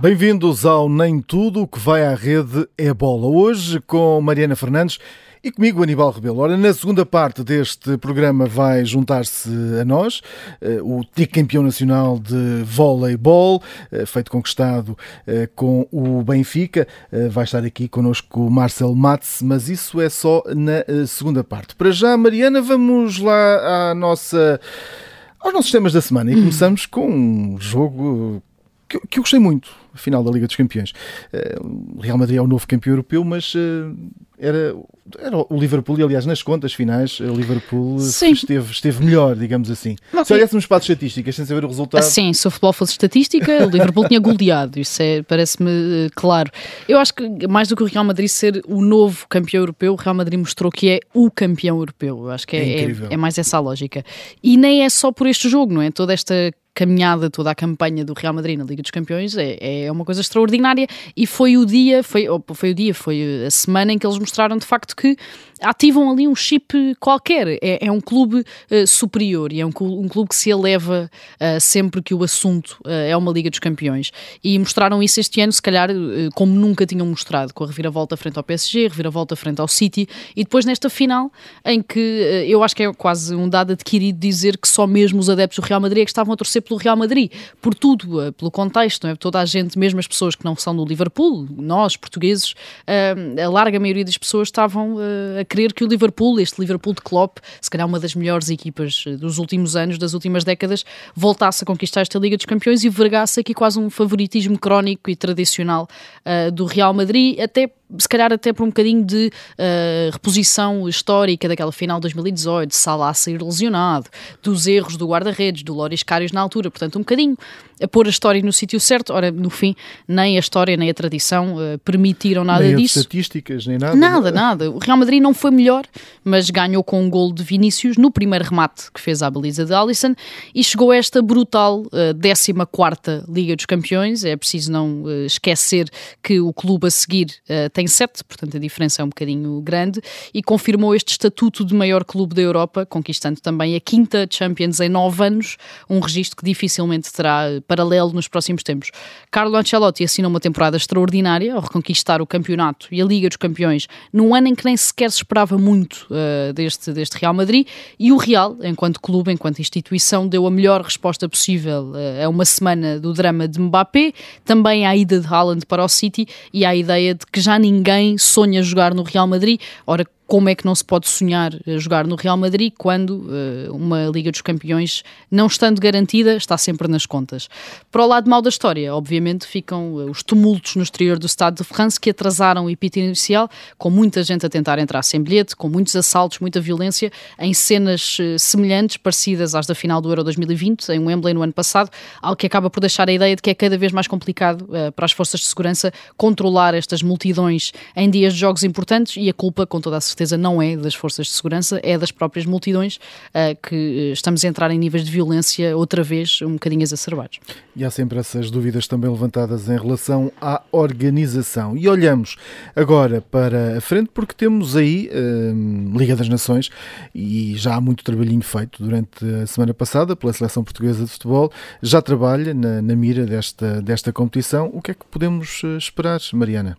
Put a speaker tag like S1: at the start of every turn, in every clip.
S1: Bem-vindos ao Nem Tudo o que vai à rede é bola. Hoje com Mariana Fernandes e comigo Aníbal Rebelo. Ora, na segunda parte deste programa vai juntar-se a nós eh, o TIC campeão nacional de voleibol, eh, feito conquistado eh, com o Benfica. Vai estar aqui connosco o Marcel Matz, mas isso é só na segunda parte. Para já, Mariana, vamos lá à nossa aos nossos temas da semana e começamos com um jogo que, que eu gostei muito, a final da Liga dos Campeões. O Real Madrid é o novo campeão europeu, mas era, era o Liverpool, e aliás, nas contas finais, o Liverpool esteve, esteve melhor, digamos assim. Não, se olhássemos para as estatísticas sem saber o resultado.
S2: Sim, se o futebol fosse estatística, o Liverpool tinha goleado, isso é, parece-me claro. Eu acho que mais do que o Real Madrid ser o novo campeão europeu, o Real Madrid mostrou que é o campeão europeu. Eu acho que é, é, é, é mais essa a lógica. E nem é só por este jogo, não é? Toda esta caminhada, toda a campanha do Real Madrid na Liga dos Campeões é, é uma coisa extraordinária e foi o dia, foi, foi o dia, foi a semana em que eles mostraram de facto que ativam ali um chip qualquer. É, é um clube uh, superior e é um, um, clube que se eleva uh, sempre que o assunto uh, é uma Liga dos Campeões. E mostraram isso este ano, se calhar, como nunca tinham mostrado, com a reviravolta frente ao PSG, reviravolta frente ao City, e depois nesta final, em que eu acho que é quase um dado adquirido dizer que só mesmo os adeptos do Real Madrid é que estavam a torcer pelo Real Madrid, por tudo, pelo contexto, é? toda a gente, mesmo as pessoas que não são do Liverpool, nós, portugueses, a larga maioria das pessoas estavam a crer que o Liverpool, este Liverpool de Klopp, se calhar uma das melhores equipas eh, dos últimos anos, das últimas décadas, voltasse a conquistar esta Liga dos Campeões e vergasse aqui quase um favoritismo crónico e tradicional do Real Madrid, até se calhar até por um bocadinho de uh, reposição histórica daquela final de 2018, de Salah sair lesionado, dos erros do guarda-redes, do Loris Karius na altura, portanto um bocadinho a pôr a história no sítio certo. Ora, no fim, nem a história nem a tradição uh, permitiram nada
S1: nem
S2: disso.
S1: estatísticas, nem nada.
S2: Nada, nada. O Real Madrid não foi melhor, mas ganhou com um gol de Vinícius no primeiro remate que fez à baliza de Alisson e chegou a esta brutal uh, eh, 14 Liga dos Campeões. É preciso não uh, esquecer que o clube a seguir uh, tem sete, portanto a diferença é um bocadinho grande, e confirmou este estatuto de maior clube da Europa, conquistando também a quinta Champions em nove anos, um registro que dificilmente terá paralelo nos próximos tempos. Carlo Ancelotti assinou uma temporada extraordinária ao reconquistar o campeonato e a Liga dos Campeões num ano em que nem sequer se esperava muito uh, deste, deste Real Madrid, e o Real, enquanto clube, enquanto instituição, deu a melhor resposta possível uh, a uma semana do drama de Mbappé, também à ida de Haaland para o City e à ideia de que já ninguém sonha jogar no Real Madrid. Ora, como é que não se pode sonhar jogar no Real Madrid quando uh, uma Liga dos Campeões, não estando garantida, está sempre nas contas. Para o lado mau da história, obviamente, ficam uh, os tumultos no exterior do Estado de France que atrasaram o epítito inicial, com muita gente a tentar entrar sem bilhete, com muitos assaltos, muita violência, em cenas uh, semelhantes, parecidas às da final do Euro 2020, em Wembley no ano passado, algo que acaba por deixar a ideia de que é cada vez mais complicado para as forças de segurança controlar estas multidões em dias de jogos importantes e a culpa, com toda a certeza, certeza não é das forças de segurança, é das próprias multidões uh, que estamos a entrar em níveis de violência outra vez um bocadinho exacerbados.
S1: E há sempre essas dúvidas também levantadas em relação à organização. E olhamos agora para a frente porque temos aí uh, Liga das Nações e já há muito trabalhinho feito durante a semana passada pela Seleção Portuguesa de Futebol. Já trabalha na, na mira desta, desta competição. O que é que podemos eh, esperar, Mariana?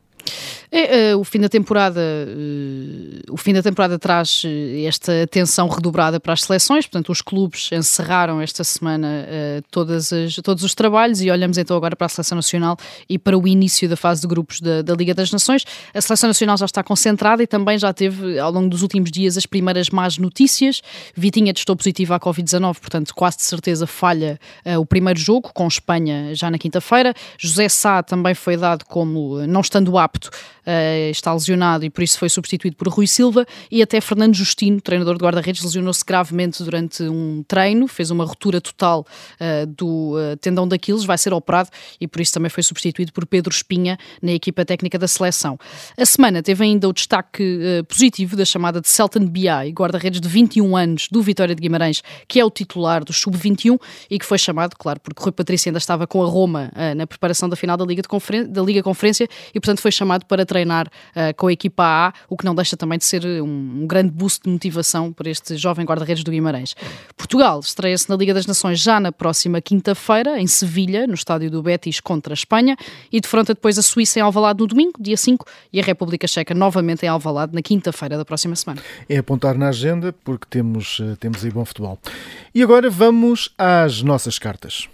S2: É, uh, o fim da temporada, uh, o fim da temporada traz uh, esta atenção redobrada para as seleções, portanto os clubes encerraram esta semana todas as, todos os trabalhos e olhamos então agora para a seleção nacional e para o início da fase de grupos da, da, Liga das Nações. A seleção nacional já está concentrada e também já teve ao longo dos últimos dias as primeiras más notícias. Vitinha testou positivo à Covid-19, portanto quase de certeza falha o primeiro jogo com Espanha já na quinta-feira. José Sá também foi dado como não estando apto uh, está lesionado e por isso foi substituído por Rui Silva e até Fernando Justino, treinador de guarda-redes, lesionou-se gravemente durante um treino, fez uma ruptura total uh, do uh, tendão daqueles, vai ser operado e por isso também foi substituído por Pedro Espinha na equipa técnica da seleção. A semana teve ainda o destaque positivo da chamada de Celton BI, guarda-redes de 21 anos do Vitória de Guimarães, que é o titular do Sub-21 e que foi chamado, claro, porque Rui Patrício ainda estava com a Roma na preparação da final da Liga, de Conferen da Liga Conferência e portanto foi chamado para treinar uh, com a equipa A, o que não deixa também de ser um, um grande boost de motivação para este jovem guarda-redes do Guimarães. Portugal estreia-se na Liga das Nações já na próxima quinta-feira, em Sevilha, no estádio do Betis contra a Espanha, e defronta depois a Suíça em Alvalade no domingo, dia 5, e a República Checa novamente em Alvalade na quinta-feira da próxima semana.
S1: É apontar na agenda porque temos, eh, temos aí bom futebol. E agora vamos às nossas cartas.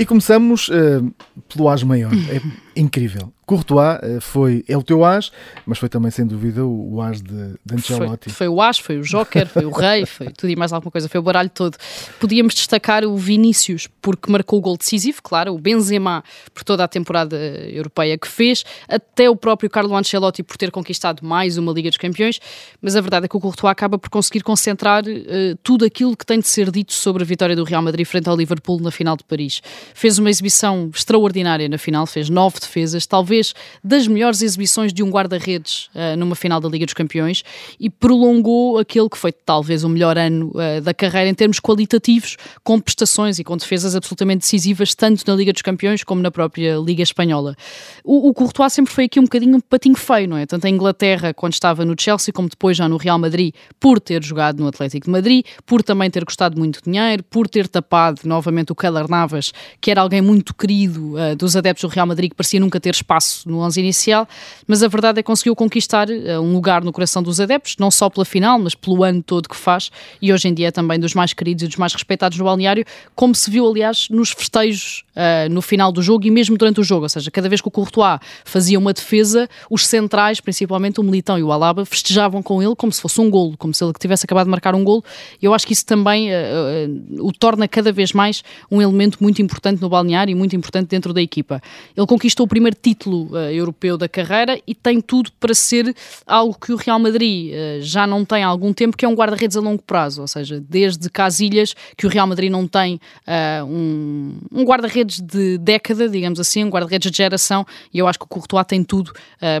S1: E começamos uh, pelo As Maior. É incrível. Courtois uh, foi, é o teu As, mas foi também, sem dúvida, o, As de, de Ancelotti.
S2: Foi, foi, o As, foi o Joker, foi o Rei, foi tudo e mais alguma coisa, foi o baralho todo. Podíamos destacar o Vinícius, porque marcou o gol decisivo, claro, o Benzema, por toda a temporada europeia que fez, até o próprio Carlo Ancelotti por ter conquistado mais uma Liga dos Campeões, mas a verdade é que o Courtois acaba por conseguir concentrar uh, tudo aquilo que tem de ser dito sobre a vitória do Real Madrid frente ao Liverpool na final de Paris. Fez uma exibição extraordinária na final, fez nove defesas, talvez das melhores exibições de um guarda-redes uh, numa final da Liga dos Campeões e prolongou aquele que foi talvez o melhor ano uh, da carreira em termos qualitativos, com prestações e com defesas absolutamente decisivas, tanto na Liga dos Campeões como na própria Liga Espanhola. O, o Courtois sempre foi aqui um bocadinho um patinho feio, não é? Tanto em Inglaterra, quando estava no Chelsea, como depois já no Real Madrid, por ter jogado no Atlético de Madrid, por também ter custado muito dinheiro, por ter tapado novamente o Keller Navas, que era alguém muito querido uh, dos adeptos do Real Madrid, que nunca ter espaço no 11 inicial, mas a verdade é que conseguiu conquistar uh, um lugar no coração dos adeptos, não só pela final, mas pelo ano todo que faz, e hoje em dia é também dos mais queridos e dos mais respeitados no balneário, como se viu, aliás, nos festejos uh, no final do jogo e mesmo durante o jogo, ou seja, cada vez que o Courtois fazia uma defesa, os centrais, principalmente o Militão e o Alaba, festejavam com ele como se fosse um golo, como se ele tivesse acabado de marcar um golo, e eu acho que isso também uh, o torna cada vez mais um elemento muito importante no balneário e muito importante dentro da equipa. Ele conquistou o primeiro título uh, europeu da carreira e tem tudo para ser algo que o Real Madrid uh, já não tem há algum tempo, que é um guarda-redes a longo prazo, ou seja, desde Casilhas, que o Real Madrid não tem uh, um, um guarda-redes de década, digamos assim, um guarda-redes de geração, e eu acho que o Courtois tem tudo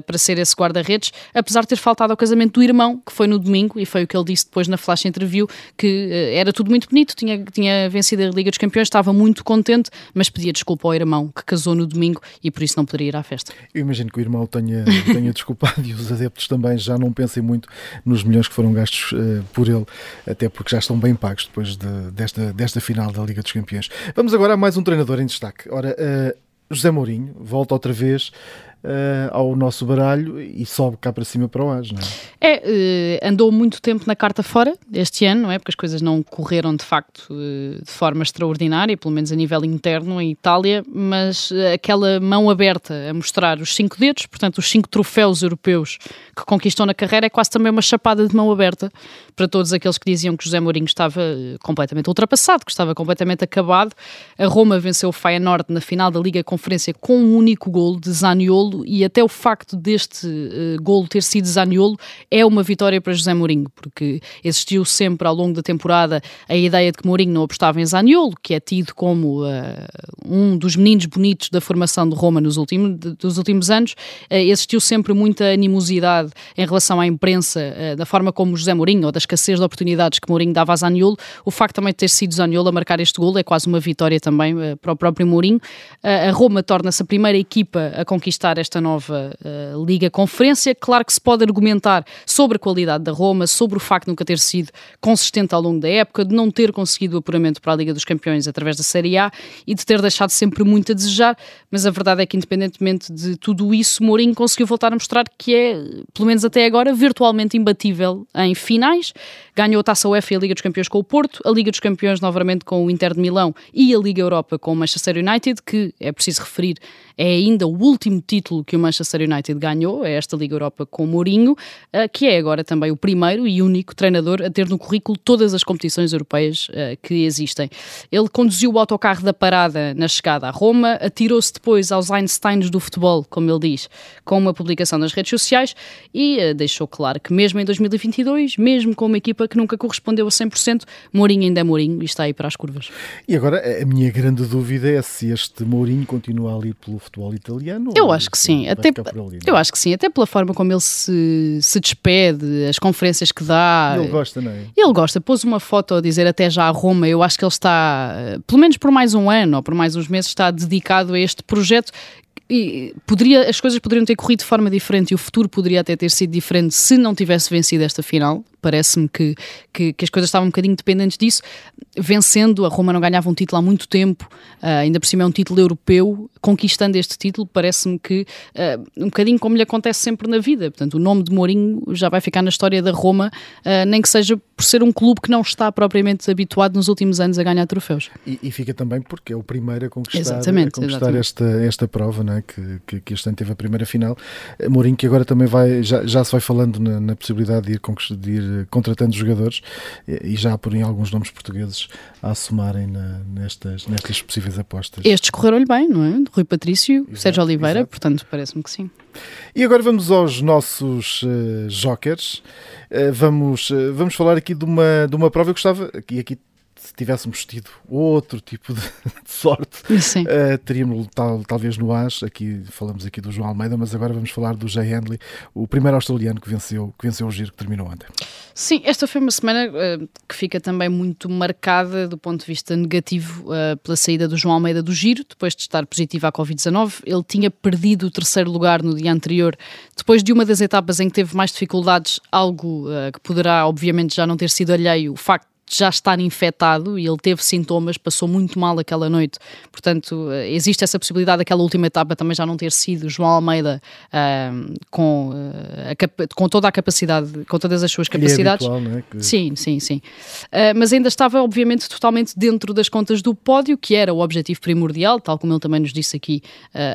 S2: para ser esse guarda-redes, apesar de ter faltado ao casamento do irmão, que foi no domingo, e foi o que ele disse depois na flash interview, que era tudo muito bonito, tinha, tinha vencido a Liga dos Campeões, estava muito contente, mas pedia desculpa ao irmão que casou no domingo e por isso não poderia ir à festa.
S1: Eu imagino que o irmão tenha, tenha desculpado e os adeptos também já não pensem muito nos milhões que foram gastos uh, por ele, até porque já estão bem pagos depois de, desta, desta final da Liga dos Campeões. Vamos agora a mais um treinador em destaque. Ora, uh, José Mourinho volta outra vez ao nosso baralho e sobe cá para cima para o AS, não é?
S2: É, uh, andou muito tempo na carta fora este ano, não é? Porque as coisas não correram de facto uh, de forma extraordinária, pelo menos a nível interno em Itália, mas aquela mão aberta a mostrar os cinco dedos, portanto, os cinco troféus europeus que conquistou na carreira, é quase também uma chapada de mão aberta para todos aqueles que diziam que José Mourinho estava completamente ultrapassado, que estava completamente acabado. A Roma venceu o Feyenoord na final da Liga Conferência com um único gol de Zaniolo Zaniolo e até o facto deste uh, golo ter sido Zaniolo é uma vitória para José Mourinho, porque existiu sempre ao longo da temporada a ideia de que Mourinho não apostava em Zaniolo, que é tido como uh, um dos meninos bonitos da formação de Roma nos últimos, dos últimos anos. Uh, existiu sempre muita animosidade em relação à imprensa, uh, da forma como José Mourinho, ou da escassez de oportunidades que Mourinho dava a Zaniolo. O facto também de ter sido Zaniolo a marcar este golo é quase uma vitória também para o próprio Mourinho. a Roma torna-se a primeira equipa a conquistar esta nova uh, Liga Conferência. Claro que se pode argumentar sobre a qualidade da Roma, sobre o facto de nunca ter sido consistente ao longo da época, de não ter conseguido o apuramento para a Liga dos Campeões através da Série A e de ter deixado sempre muito a desejar, mas a verdade é que, independentemente de tudo isso, Mourinho conseguiu voltar a mostrar que é, pelo menos até agora, virtualmente imbatível em finais. Ganhou a Taça UEFA e a Liga dos Campeões com o Porto, a Liga dos Campeões novamente com o Inter de Milão e a Liga Europa com o Manchester United, que é preciso referir, é ainda o último título que o Manchester United ganhou, é esta Liga Europa com Mourinho, eh, que é agora também o primeiro e único treinador a ter no currículo todas as competições europeias eh, que existem. Ele conduziu o autocarro da parada na chegada a Roma, atirou-se depois aos Einsteins do futebol, como ele diz, com uma publicação nas redes sociais e eh, deixou claro que mesmo em 2022, mesmo com uma equipa que nunca correspondeu a 100%, Mourinho ainda é Mourinho e está aí para as curvas.
S1: E agora a minha grande dúvida é se este Mourinho continua ali pelo futebol italiano.
S2: Eu acho que sim, até, ali, eu acho que sim, até pela forma como ele se, se despede, as conferências que dá.
S1: Ele gosta, não é?
S2: Ele gosta, pôs uma foto a dizer até já a Roma, eu acho que ele está, pelo menos por mais um ano ou por mais uns meses, está dedicado a este projeto e poderia, as coisas poderiam ter corrido de forma diferente e o futuro poderia até ter sido diferente se não tivesse vencido esta final. Parece-me que, que, que, as coisas estavam um bocadinho dependentes disso. Vencendo, a Roma não ganhava um título há muito tempo, uh, ainda por cima é um título europeu. Conquistando este título, parece-me que uh, um bocadinho como lhe acontece sempre na vida. Portanto, o nome de Mourinho já vai ficar na história da Roma, uh, nem que seja por ser um clube que não está propriamente habituado nos últimos anos a ganhar troféus.
S1: E, e fica também porque é o primeiro a conquistar, exatamente, a conquistar exatamente. Esta, esta prova, não é? que, que, que, este ano teve a primeira final. Mourinho, que agora também vai, já, já se vai falando na, na possibilidade de ir, de ir, contratando jogadores e, já porem alguns nomes portugueses a assomarem na, nestas, nestas possíveis apostas.
S2: Estes correram-lhe bem, não é? Rui Patrício, exato, Sérgio Oliveira, exato. portanto, parece-me que sim.
S1: E agora vamos aos nossos uh, jokers. Uh, vamos, uh, vamos falar aqui de uma, de uma prova. Eu gostava, e aqui se tivéssemos tido outro tipo de, de sorte, uh, teríamos tal, talvez no AS. Aqui falamos aqui do João Almeida, mas agora vamos falar do Jay Handley, o primeiro australiano que venceu, que venceu o giro que terminou ontem.
S2: Sim, esta foi uma semana uh, que fica também muito marcada do ponto de vista negativo uh, pela saída do João Almeida do giro, depois de estar positivo à Covid-19. Ele tinha perdido o terceiro lugar no dia anterior, depois de uma das etapas em que teve mais dificuldades, algo que poderá, obviamente, já não ter sido alheio, o facto já estar infectado e ele teve sintomas, passou muito mal aquela noite. Portanto, eh, existe essa possibilidade daquela última etapa também já não ter sido João Almeida uh, com, uh, com toda a capacidade, com todas as suas é capacidades.
S1: É habitual, é? que...
S2: Sim, sim, sim. Uh, mas ainda estava, obviamente, totalmente dentro das contas do pódio, que era o objetivo primordial, tal como ele também nos disse aqui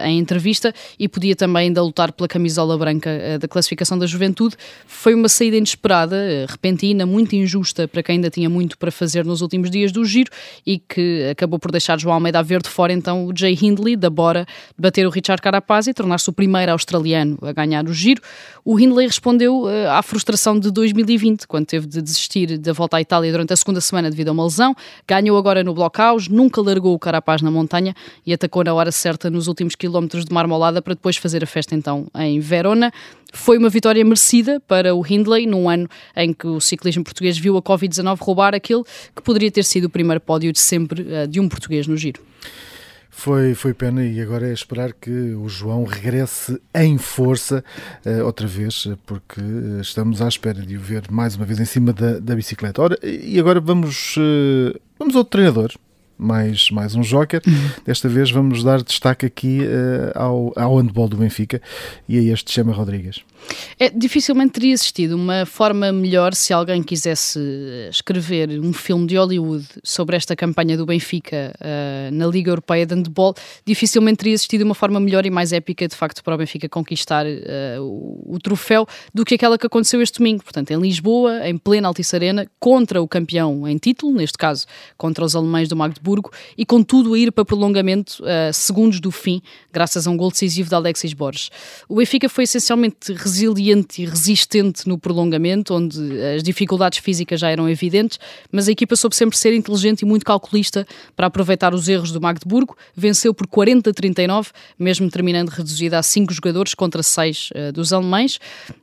S2: em entrevista, e podia também ainda lutar pela camisola branca da classificação da juventude. Foi uma saída inesperada, repentina, muito injusta para quem ainda tinha muito muito para fazer nos últimos dias do giro e que acabou por deixar João Almeida a ver de fora então o Jay Hindley da Bora bater o Richard Carapaz e tornar-se o primeiro australiano a ganhar o giro. O Hindley respondeu uh, à frustração de 2020, quando teve de desistir da volta à Itália durante a segunda semana devido a uma lesão. Ganhou agora no blockhouse, nunca largou o Carapaz na montanha e atacou na hora certa nos últimos quilómetros de marmolada para depois fazer a festa então em Verona. Foi uma vitória merecida para o Hindley, num ano em que o ciclismo português viu a Covid-19 roubar aquele que poderia ter sido o primeiro pódio de sempre uh, de um português no giro.
S1: Foi, foi pena e agora é esperar que o João regresse em força uh, outra vez, porque estamos à espera de o ver mais uma vez em cima da, da bicicleta. Ora, e agora vamos, uh, vamos ao treinador, mais, mais um joker. Uhum. Desta vez vamos dar destaque aqui uh, ao, ao handball do Benfica e a este Chama Rodrigues.
S2: É, dificilmente teria existido uma forma melhor se alguém quisesse escrever um filme de Hollywood sobre esta campanha do Benfica uh, na Liga Europeia de Handball. Dificilmente teria existido uma forma melhor e mais épica, de facto, para o Benfica conquistar uh, o, o, troféu do que aquela que aconteceu este domingo. Portanto, em Lisboa, em plena Altice Arena, contra o campeão em título, neste caso contra os alemães do Magdeburgo e com tudo a ir para prolongamento uh, segundos do fim, graças a um gol decisivo de Alexis Borges. O Benfica foi essencialmente resiliente e resistente no prolongamento, onde as dificuldades físicas já eram evidentes, mas a equipa soube sempre ser inteligente e muito calculista para aproveitar os erros do Magdeburgo, venceu por 40-39, mesmo terminando reduzida a 5 jogadores contra 6 uh, dos alemães.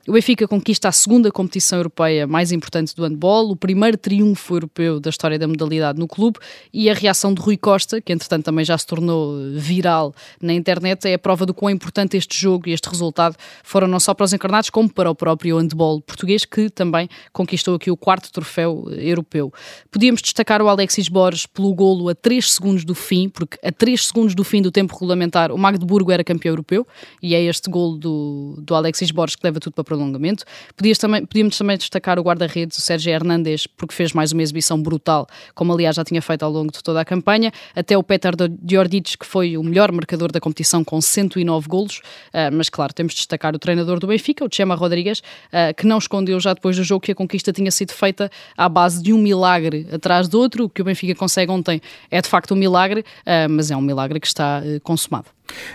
S2: O Benfica conquista a segunda competição europeia mais importante do handball, o primeiro triunfo europeu da história da modalidade no clube. E a reação reação de Rui Costa, que entretanto também já se tornou viral na internet, é a prova do quão importante este jogo e este resultado foram não só para os encarnados, como para o próprio handball português, que também conquistou aqui o quarto troféu europeu. Podíamos destacar o Alexis Borges pelo golo a 3 segundos do fim, porque a 3 segundos do fim do tempo regulamentar o Magdeburgo era campeão europeu, e é este golo do, do Alexis Borges que leva tudo para prolongamento. Podíamos também, podíamos também destacar o guarda-redes, o Sérgio Hernandes, porque fez mais uma exibição brutal, como aliás já tinha feito ao longo de toda a campanha, até o Petar Diordic, que foi o melhor marcador da competição com 109 golos, uh, mas claro, temos de destacar o treinador do Benfica, o Chema Rodrigues, uh, que não escondeu já depois do jogo que a conquista tinha sido feita à base de um milagre atrás do outro, o que o Benfica consegue ontem é de facto um milagre, uh, mas é um milagre que está consumado.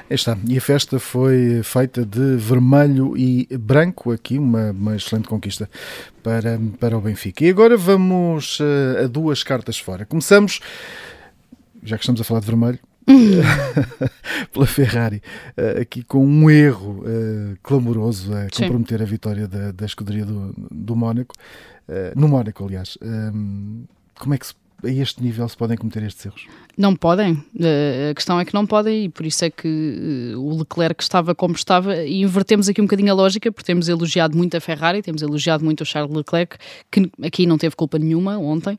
S1: Está. E a festa foi feita de vermelho e branco, aqui uma, uma excelente conquista para, para o Benfica. E agora vamos a duas cartas fora. Começamos já que estamos a falar de vermelho, pela Ferrari, uh, aqui com um erro uh, clamoroso a comprometer Sim. a vitória da, da escuderia do, do Mónaco, uh, no Mónaco, aliás. Um, como é que se a este nível se podem cometer estes erros?
S2: Não podem. A questão é que não podem e por isso é que o Leclerc estava como estava e invertemos aqui um bocadinho a lógica porque temos elogiado muito a Ferrari, temos elogiado muito o Charles Leclerc, que aqui não teve culpa nenhuma ontem,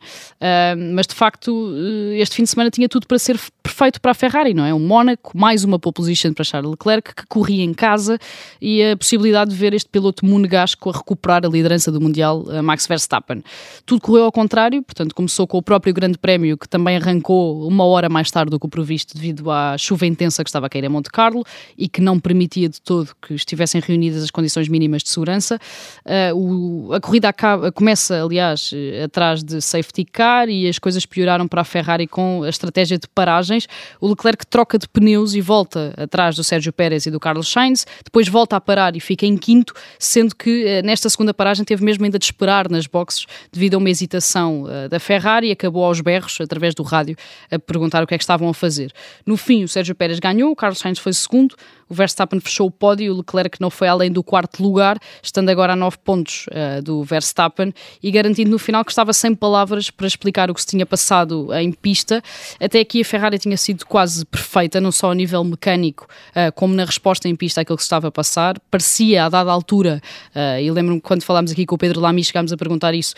S2: mas de facto este fim de semana tinha tudo para ser perfeito para a Ferrari, não é? Um Mónaco, mais uma pole position para Charles Leclerc, que corria em casa e a possibilidade de ver este piloto monegasco a recuperar a liderança do Mundial, Max Verstappen. Tudo correu ao contrário, portanto começou com o próprio Grande Prémio, que também arrancou uma hora mais tarde do que o previsto devido à chuva intensa que estava a cair em Monte Carlo e que não permitia de todo que estivessem reunidas as condições mínimas de segurança. Uh, o, a corrida acaba, começa, aliás, atrás de safety car e as coisas pioraram para a Ferrari com a estratégia de paragens. O Leclerc troca de pneus e volta atrás do Sérgio Pérez e do Carlos Sainz, depois volta a parar e fica em quinto, sendo que uh, nesta segunda paragem teve mesmo ainda de esperar nas boxes devido a uma hesitação uh, da Ferrari e acabou aos berros, através do rádio, a o que é que estavam a fazer. No fim, o Sérgio Pérez ganhou, o Carlos Sainz foi segundo, o Verstappen fechou o pódio o Leclerc não foi além do quarto lugar, estando agora a nove pontos uh, do Verstappen e garantindo no final que estava sem palavras para explicar o que se tinha passado em pista. Até aqui a Ferrari tinha sido quase perfeita, não só a nível mecânico, uh, como na resposta em pista àquilo que se estava a passar. Parecia, a dada altura, uh, e lembro-me quando falámos aqui com o Pedro Lamy, chegámos a perguntar isso,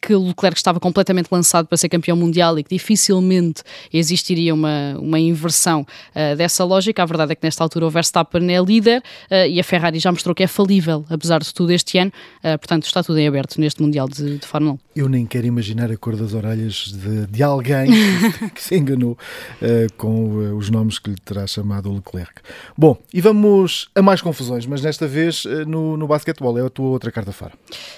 S2: que o Leclerc estava completamente lançado para ser campeão mundial e que dificilmente existiria uma, uma inversão dessa lógica. A verdade é que nesta altura altura o Verstappen é líder uh, e a Ferrari já mostrou que é falível, apesar de tudo, este ano. Uh, portanto, está tudo em aberto neste Mundial de, de, Fórmula 1.
S1: Eu nem quero imaginar a cor das orelhas de, de alguém que, que, se enganou uh, com os nomes que lhe terá chamado o Leclerc. Bom, e vamos a mais confusões, mas desta vez no, no basquetebol. É a tua outra carta fora.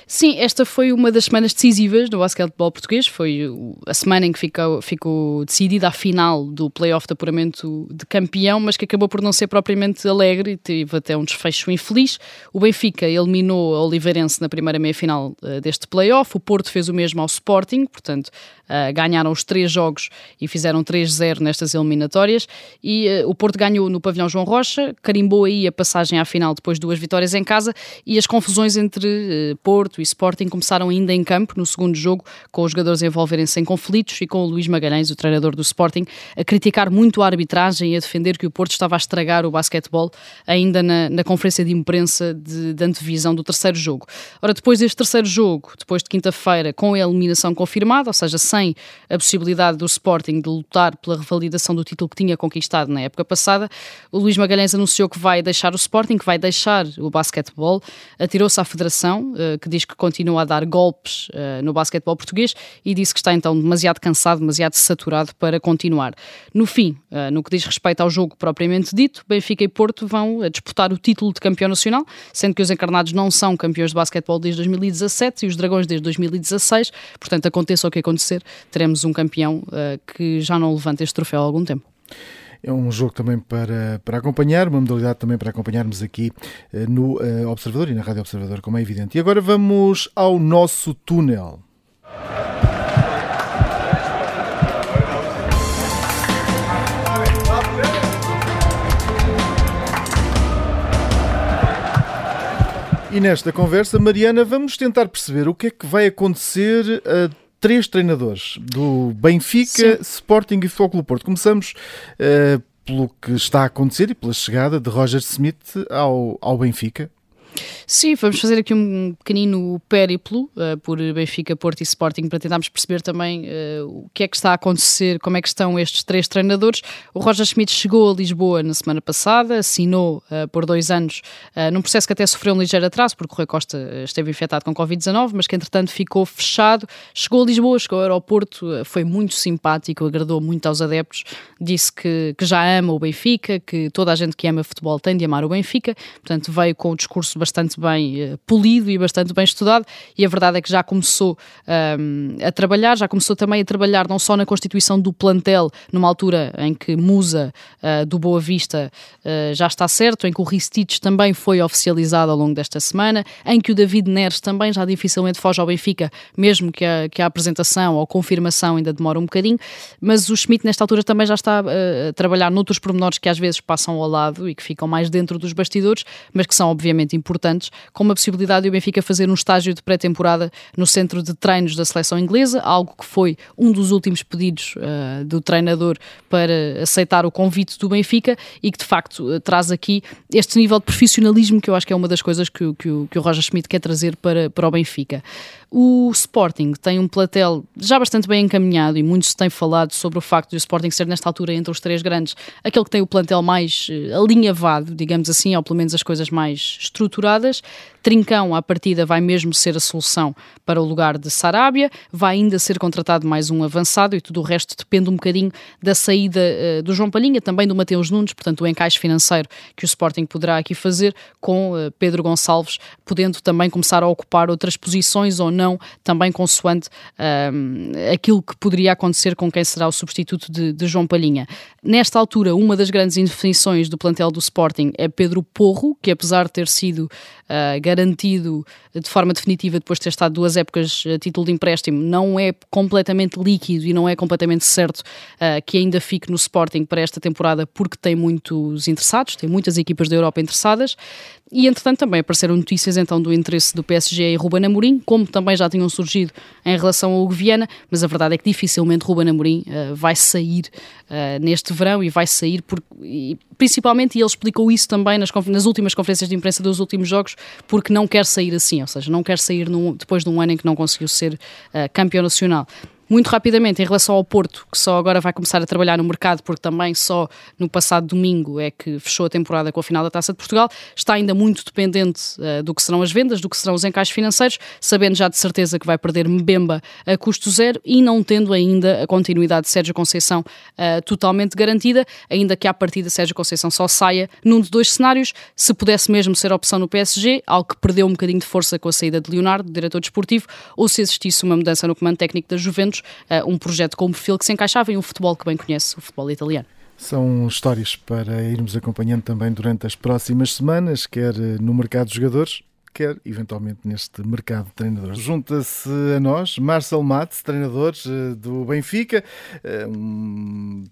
S2: Sim, esta foi uma das semanas decisivas do basquetebol português. Foi a semana em que ficou, ficou decidida a final do playoff de apuramento de campeão, mas que acabou por não ser propriamente propriamente alegre e teve até um desfecho infeliz. O Benfica eliminou a Oliveirense na primeira meia-final uh, deste play-off, o Porto fez o mesmo ao Sporting, portanto uh, ganharam os três jogos e fizeram 3-0 nestas eliminatórias e uh, o Porto ganhou no pavilhão João Rocha, carimbou aí a passagem à final depois de duas vitórias em casa e as confusões entre Porto e Sporting começaram ainda em campo no segundo jogo, com os jogadores envolverem-se em conflitos e com o Luís Magalhães, o treinador do Sporting, a criticar muito a arbitragem e a defender que o Porto estava a estragar o basquetebol ainda na, na conferência de imprensa de, de antevisão do terceiro jogo. Ora, depois deste terceiro jogo, depois de quinta-feira, com a eliminação confirmada, ou seja, sem a possibilidade do Sporting de lutar pela revalidação do título que tinha conquistado na época passada, o Luís Magalhães anunciou que vai deixar o Sporting, que vai deixar o basquetebol, atirou-se à Federação, eh, que diz que continua a dar golpes eh, no basquetebol português e disse que está então demasiado cansado, demasiado saturado para continuar. No fim, eh, no que diz respeito ao jogo propriamente dito, bem Benfica e Porto vão a disputar o título de campeão nacional, sendo que os encarnados não são campeões de basquetebol desde 2017 e os dragões desde 2016. Portanto, aconteça o que acontecer, teremos um campeão uh, que já não levanta este troféu há algum tempo.
S1: É um jogo também para, para acompanhar, uma modalidade também para acompanharmos aqui uh, no uh, Observador e na Rádio Observador, como é evidente. E agora vamos ao nosso túnel. E nesta conversa, Mariana, vamos tentar perceber o que é que vai acontecer a três treinadores do Benfica, Sim. Sporting e Futebol Clube Porto. Começamos uh, pelo que está a acontecer e pela chegada de Roger Smith ao, ao Benfica.
S2: Sim, vamos fazer aqui um pequenino périplo uh, por Benfica, Porto e Sporting para tentarmos perceber também uh, o que é que está a acontecer, como é que estão estes três treinadores. O Roger Schmidt chegou a Lisboa na semana passada, assinou uh, por dois anos num processo que até sofreu um ligeiro atraso, porque o Rui Costa esteve infectado com Covid-19, mas que entretanto ficou fechado. Chegou a Lisboa, chegou ao aeroporto, foi muito simpático, agradou muito aos adeptos, disse que, que já ama o Benfica, que toda a gente que ama futebol tem de amar o Benfica, portanto veio com um discurso bastante bem uh, polido e bastante bem estudado, e a verdade é que já começou um, a trabalhar, já começou também a trabalhar não só na constituição do plantel, numa altura em que Musa uh, do Boa Vista uh, já está certo, em que o Ristich também foi oficializado ao longo desta semana, em que o David Neres também já dificilmente foge ao Benfica, mesmo que a, que a apresentação ou confirmação ainda demora um bocadinho, mas o Schmidt nesta altura também já está a trabalhar noutros pormenores que às vezes passam ao lado e que ficam mais dentro dos bastidores, mas que são obviamente importantes importantes, com a possibilidade de o Benfica fazer um estágio de pré-temporada no centro de treinos da seleção inglesa, algo que foi um dos últimos pedidos uh, do treinador para aceitar o convite do Benfica e que de facto uh, traz aqui este nível de profissionalismo que eu acho que é uma das coisas que, que, o, que o Roger Schmidt quer trazer para, para o Benfica. O Sporting tem um platel já bastante bem encaminhado e muito se tem falado sobre o facto de o Sporting ser, nesta altura, entre os três grandes, aquele que tem o plantel mais uh, alinhavado, digamos assim, ou pelo menos as coisas mais estruturadas. Trincão, à partida, vai mesmo ser a solução para o lugar de Sarabia, vai ainda ser contratado mais um avançado e tudo o resto depende um bocadinho da saída uh, do João Palhinha, também do Mateus Nunes, portanto, o encaixe financeiro que o Sporting poderá aqui fazer, com uh, Pedro Gonçalves podendo também começar a ocupar outras posições ou não, também consoante uh, aquilo que poderia acontecer com quem será o substituto de, de João Palhinha. Nesta altura, uma das grandes indefinições do plantel do Sporting é Pedro Porro, que apesar de ter sido uh, garantido de forma definitiva depois de ter estado duas épocas a título de empréstimo, não é completamente líquido e não é completamente certo uh, que ainda fique no Sporting para esta temporada porque tem muitos interessados, tem muitas equipas da Europa interessadas. E entretanto também apareceram notícias então do interesse do PSG e Ruben Amorim, como também já tinham surgido em relação ao Hugo Viana, mas a verdade é que dificilmente Ruben Amorim uh, vai sair neste verão e vai sair por, e, principalmente, e ele explicou isso também nas, nas, últimas conferências de imprensa dos últimos jogos, porque não quer sair assim, ou seja, não quer sair num, depois de um ano em que não conseguiu ser uh, campeão nacional. Muito rapidamente, em relação ao Porto, que só agora vai começar a trabalhar no mercado, porque também só no passado domingo é que fechou a temporada com a final da Taça de Portugal, está ainda muito dependente uh, do que serão as vendas, do que serão os encaixes financeiros, sabendo já de certeza que vai perder Mbemba a custo zero e não tendo ainda a continuidade de Sérgio Conceição uh, totalmente garantida, ainda que à partida Sérgio Conceição só saia num de dois cenários, se pudesse mesmo ser opção no PSG, algo que perdeu um bocadinho de força com a saída de Leonardo, diretor desportivo, ou se existisse uma mudança no comando técnico da Juventus, uh, um projeto com um perfil que se encaixava em um futebol que bem conhece, o futebol italiano.
S1: São histórias para irmos acompanhando também durante as próximas semanas, quer eh, no mercado de jogadores, quer eventualmente neste mercado de treinadores. Junta-se a nós Marcel Matos, treinador eh, do Benfica.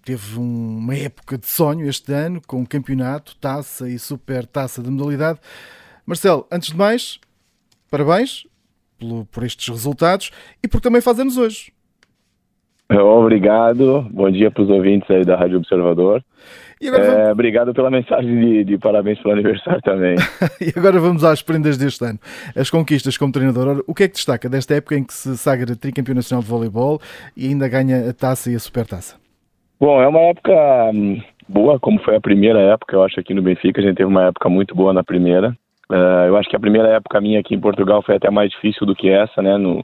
S1: Teve uma época de sonho este ano com campeonato, taça e super taça de modalidade. Marcelo, antes de mais, parabéns por estes resultados e por também fazemos hoje.
S3: Obrigado. Bom dia para os ouvintes aí da Rádio Observador. É, obrigado pela mensagem de, de, parabéns pelo aniversário também.
S1: e agora vamos às prendas deste ano. As conquistas como treinador. O que é que destaca desta época em que se sagra tricampeão nacional de voleibol e ainda ganha a taça e a supertaça?
S3: Bom, é uma época hum, boa, como foi a primeira época, eu acho, aqui no Benfica. A gente teve uma época muito boa na primeira. Uh, eu acho que a primeira época minha aqui em Portugal foi até mais difícil do que essa, né? No,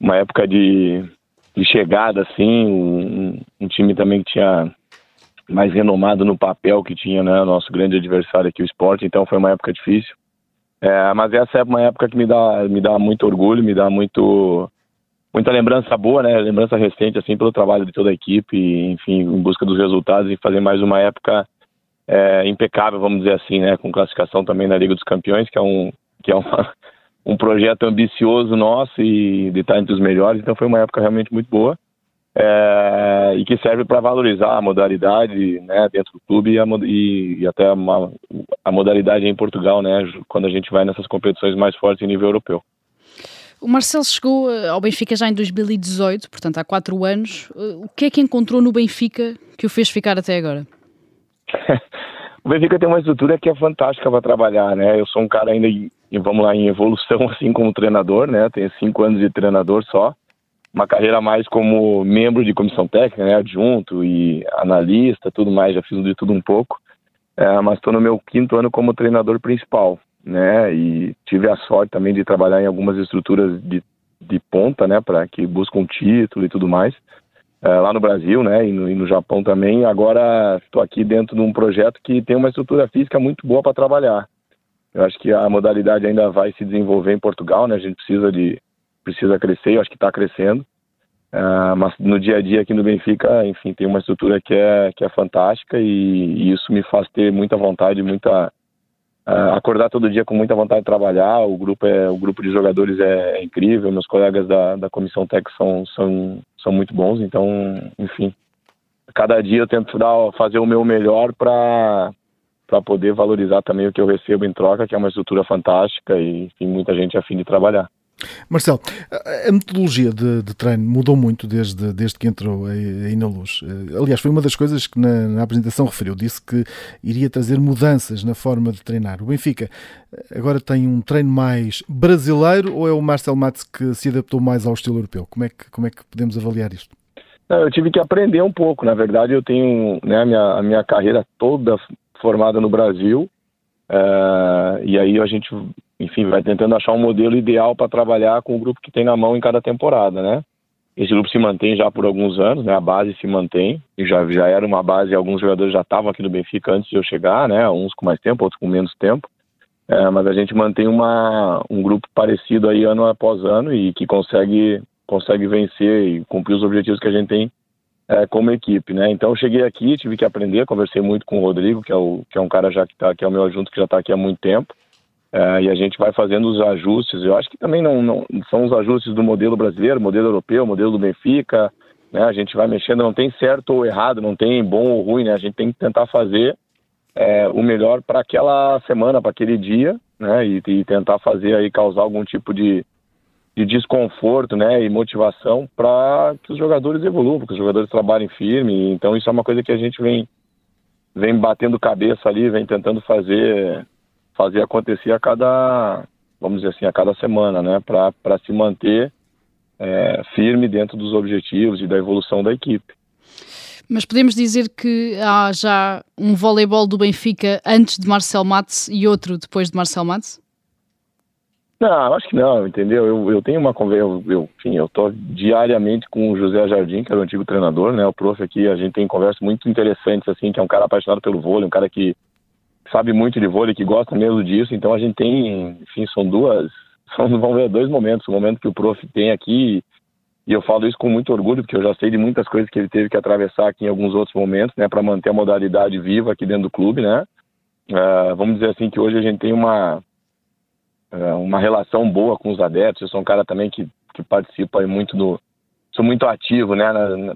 S3: uma época de de chegada, assim, um, um, time também que tinha mais renomado no papel que tinha, né, nosso grande adversário aqui, o esporte, então foi uma época difícil. É, mas essa é uma época que me dá, me dá muito orgulho, me dá muito, muita lembrança boa, né, lembrança recente, assim, pelo trabalho de toda a equipe, enfim, em busca dos resultados e fazer mais uma época é, impecável, vamos dizer assim, né, com classificação também na Liga dos Campeões, que é um, que é uma, um projeto ambicioso nosso e de estar entre os melhores, então foi uma época realmente muito boa. É, e que serve para valorizar a modalidade né, dentro do clube e, a, e, e até uma, a modalidade em Portugal, né, quando a gente vai nessas competições mais fortes em nível europeu.
S2: O Marcelo chegou eh, ao Benfica já em 2018, portanto há quatro anos. Eh, o que é que encontrou no Benfica que o fez ficar até agora?
S3: o Benfica tem uma estrutura que é fantástica para trabalhar, né? Eu sou um cara ainda e vamos lá, em evolução assim como treinador, né? Tenho cinco anos de treinador só, uma carreira mais como membro de comissão técnica, né? Adjunto e analista, tudo mais, já fiz de tudo um pouco, é, mas estou no meu quinto ano como treinador principal, né? E tive a sorte também de trabalhar em algumas estruturas de, de ponta, né? Para que buscam título e tudo mais. É, lá no Brasil, né, e no, e no Japão também. Agora estou aqui dentro de um projeto que tem uma estrutura física muito boa para trabalhar. Eu acho que a modalidade ainda vai se desenvolver em Portugal, né? A gente precisa de precisa crescer, eu acho que está crescendo. Uh, mas no dia a dia aqui no Benfica, enfim, tem uma estrutura que é que é fantástica e, e isso me faz ter muita vontade, muita uh, acordar todo dia com muita vontade de trabalhar. O grupo é o grupo de jogadores é, é incrível, meus colegas da, da comissão técnica são, são são muito bons, então, enfim, cada dia eu tento dar, fazer o meu melhor para para poder valorizar também o que eu recebo em troca, que é uma estrutura fantástica e enfim, muita gente a fim de trabalhar.
S1: Marcelo, a metodologia de, de, treino mudou muito desde, desde que entrou aí, na luz. Eh, aliás, foi uma das coisas que na, na, apresentação referiu. Disse que iria trazer mudanças na forma de treinar. O Benfica eh, agora tem um treino mais brasileiro ou é o Marcel Matos que se adaptou mais ao estilo europeu? Como é que, como é que podemos avaliar isto?
S3: Eu tive que aprender um pouco. Na verdade, eu tenho né, a, minha, a minha carreira toda formada no Brasil. Uh, e aí a gente, enfim, vai tentando achar um modelo ideal para trabalhar com o grupo que tem na mão em cada temporada, né? Esse grupo se mantém já por alguns anos, né? A base se mantém, e já, já era uma base, alguns jogadores já estavam aqui no Benfica antes de eu chegar, né? Uns com mais tempo, outros com menos tempo. É, mas a gente mantém uma, um grupo parecido aí ano após ano e que consegue consegue vencer e cumprir os objetivos que a gente tem é, como equipe, né? Então eu cheguei aqui, tive que aprender, conversei muito com o Rodrigo, que é, o, que é um cara já que tá, que é o meu adjunto que já está aqui há muito tempo, é, e a gente vai fazendo os ajustes. Eu acho que também não, não são os ajustes do modelo brasileiro, modelo europeu, modelo do Benfica, né? A gente vai mexendo, não tem certo ou errado, não tem bom ou ruim, né? A gente tem que tentar fazer é, o melhor para aquela semana, para aquele dia, né? E, e tentar fazer aí causar algum tipo de de desconforto né, e motivação para que os jogadores evoluam, que os jogadores trabalhem firme. Então isso é uma coisa que a gente vem, vem batendo cabeça ali, vem tentando fazer, fazer acontecer a cada, vamos dizer assim, a cada semana, né, para se manter é, firme dentro dos objetivos e da evolução da equipe.
S2: Mas podemos dizer que há já um voleibol do Benfica antes de Marcel Matos e outro depois de Marcel Matos?
S3: Não, acho que não, entendeu? Eu, eu tenho uma conversa, eu, eu, enfim, eu tô diariamente com o José Jardim, que era o antigo treinador, né? O prof aqui, a gente tem conversas muito interessantes, assim, que é um cara apaixonado pelo vôlei, um cara que sabe muito de vôlei, que gosta mesmo disso, então a gente tem, enfim, são duas, são, vamos ver, dois momentos, o momento que o prof tem aqui, e eu falo isso com muito orgulho, porque eu já sei de muitas coisas que ele teve que atravessar aqui em alguns outros momentos, né, para manter a modalidade viva aqui dentro do clube, né? Uh, vamos dizer assim que hoje a gente tem uma é, uma relação boa com os adeptos. Eu sou um cara também que, que participa muito do. Sou muito ativo, né,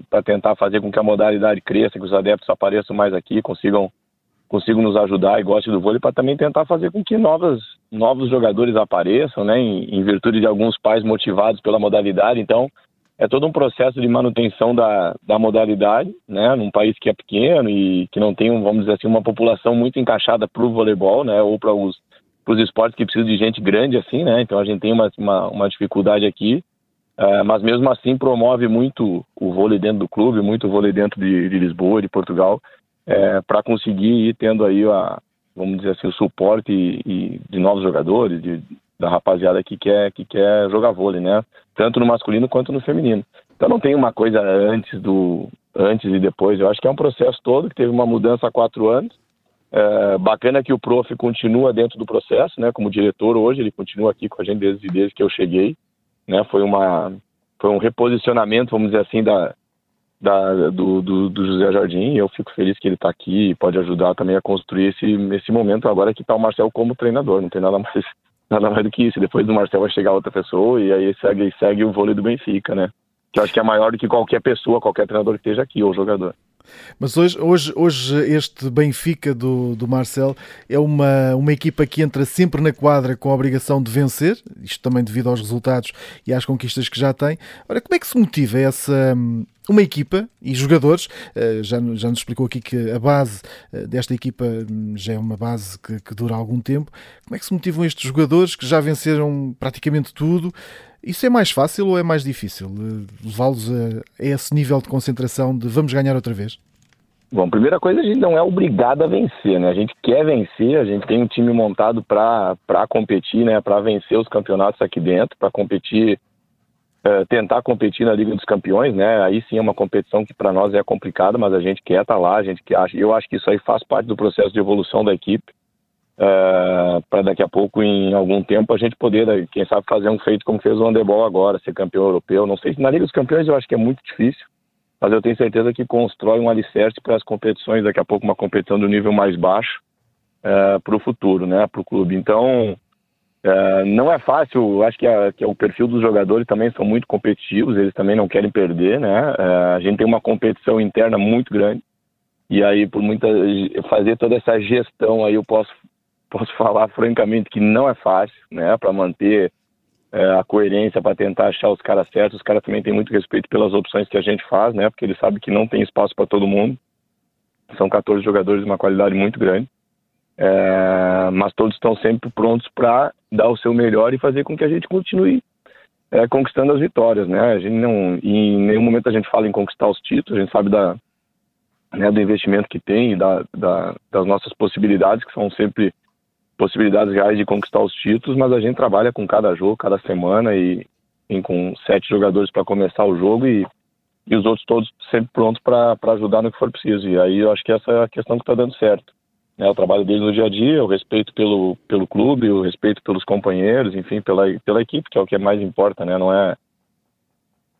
S3: para tentar fazer com que a modalidade cresça, que os adeptos apareçam mais aqui, consigam, consigam nos ajudar e gostem do vôlei, para também tentar fazer com que novas, novos jogadores apareçam, né, em, em virtude de alguns pais motivados pela modalidade. Então, é todo um processo de manutenção da, da modalidade, né, num país que é pequeno e que não tem, vamos dizer assim, uma população muito encaixada para o voleibol, né, ou para os para os esportes que precisam de gente grande assim, né? Então a gente tem uma, uma, uma dificuldade aqui, uh, mas mesmo assim promove muito o vôlei dentro do clube, muito o vôlei dentro de, de Lisboa, de Portugal, é, para conseguir ir tendo aí a, vamos dizer assim, o suporte e, e de novos jogadores, de, da rapaziada que quer, que quer jogar vôlei, né? Tanto no masculino quanto no feminino. Então não tem uma coisa antes do antes e depois. Eu acho que é um processo todo que teve uma mudança há quatro anos é, bacana que o prof continua dentro do processo, né? Como diretor hoje, ele continua aqui com a gente desde, desde que eu cheguei, né? Foi uma foi um reposicionamento, vamos dizer assim, da, da do, do, do José Jardim. Eu fico feliz que ele está aqui e pode ajudar também a construir esse esse momento. Agora que está o Marcel como treinador, não tem nada mais nada mais do que isso. Depois do Marcel vai chegar outra pessoa e aí segue segue o vôlei do Benfica, né? Que eu acho que é maior do que qualquer pessoa, qualquer treinador que esteja aqui ou jogador.
S1: Mas hoje, hoje, hoje este Benfica do, do Marcel é uma, uma equipa que entra sempre na quadra com a obrigação de vencer, isto também devido aos resultados e às conquistas que já tem. Ora, como é que se motiva essa uma equipa e jogadores, eh, já, já nos explicou aqui que a base eh, desta equipa hum, já é uma base que, que dura algum tempo. Como é que se motivam estes jogadores que já venceram praticamente tudo? Isso é mais fácil ou é mais difícil eh, levá-los a, a esse nível de concentração de vamos ganhar outra vez?
S3: Bom, primeira coisa, a gente não é obrigado a vencer, né? A gente quer vencer, a gente tem um time montado para competir, né? Para vencer os campeonatos aqui dentro, para competir, é, tentar competir na Liga dos Campeões, né? Aí sim é uma competição que para nós é complicada, mas a gente quer estar tá lá, a gente quer, eu acho que isso aí faz parte do processo de evolução da equipe. É, para daqui a pouco, em algum tempo, a gente poder, quem sabe, fazer um feito como fez o Andebol agora, ser campeão europeu. Não sei se na Liga dos Campeões eu acho que é muito difícil, mas eu tenho certeza que constrói um alicerce para as competições, daqui a pouco uma competição do nível mais baixo é, para o futuro, né, para o clube. Então, é, não é fácil, acho que, a, que, o perfil dos jogadores também são muito competitivos, eles também não querem perder, né, é, a gente tem uma competição interna muito grande, E aí, por muita fazer toda essa gestão aí, eu posso posso falar francamente que não é fácil, né, para manter é, a coerência, para tentar achar os caras certos. Os caras também têm muito respeito pelas opções que a gente faz, né, porque eles sabem que não tem espaço para todo mundo. São 14 jogadores de uma qualidade muito grande. É, mas todos estão sempre prontos para dar o seu melhor e fazer com que a gente continue é, conquistando as vitórias, né? A gente não, em nenhum momento a gente fala em conquistar os títulos, a gente sabe da, né, do investimento que tem e da, da, das nossas possibilidades, que são sempre possibilidades reais de conquistar os títulos, mas a gente trabalha com cada jogo, cada semana e, e com sete jogadores para começar o jogo e, e os outros todos sempre prontos para ajudar no que for preciso. E aí eu acho que essa é a questão que está dando certo né, o trabalho deles no dia a dia, o respeito pelo, pelo clube, o respeito pelos companheiros, enfim, pela, pela equipe, que é o que mais importa, né? Não é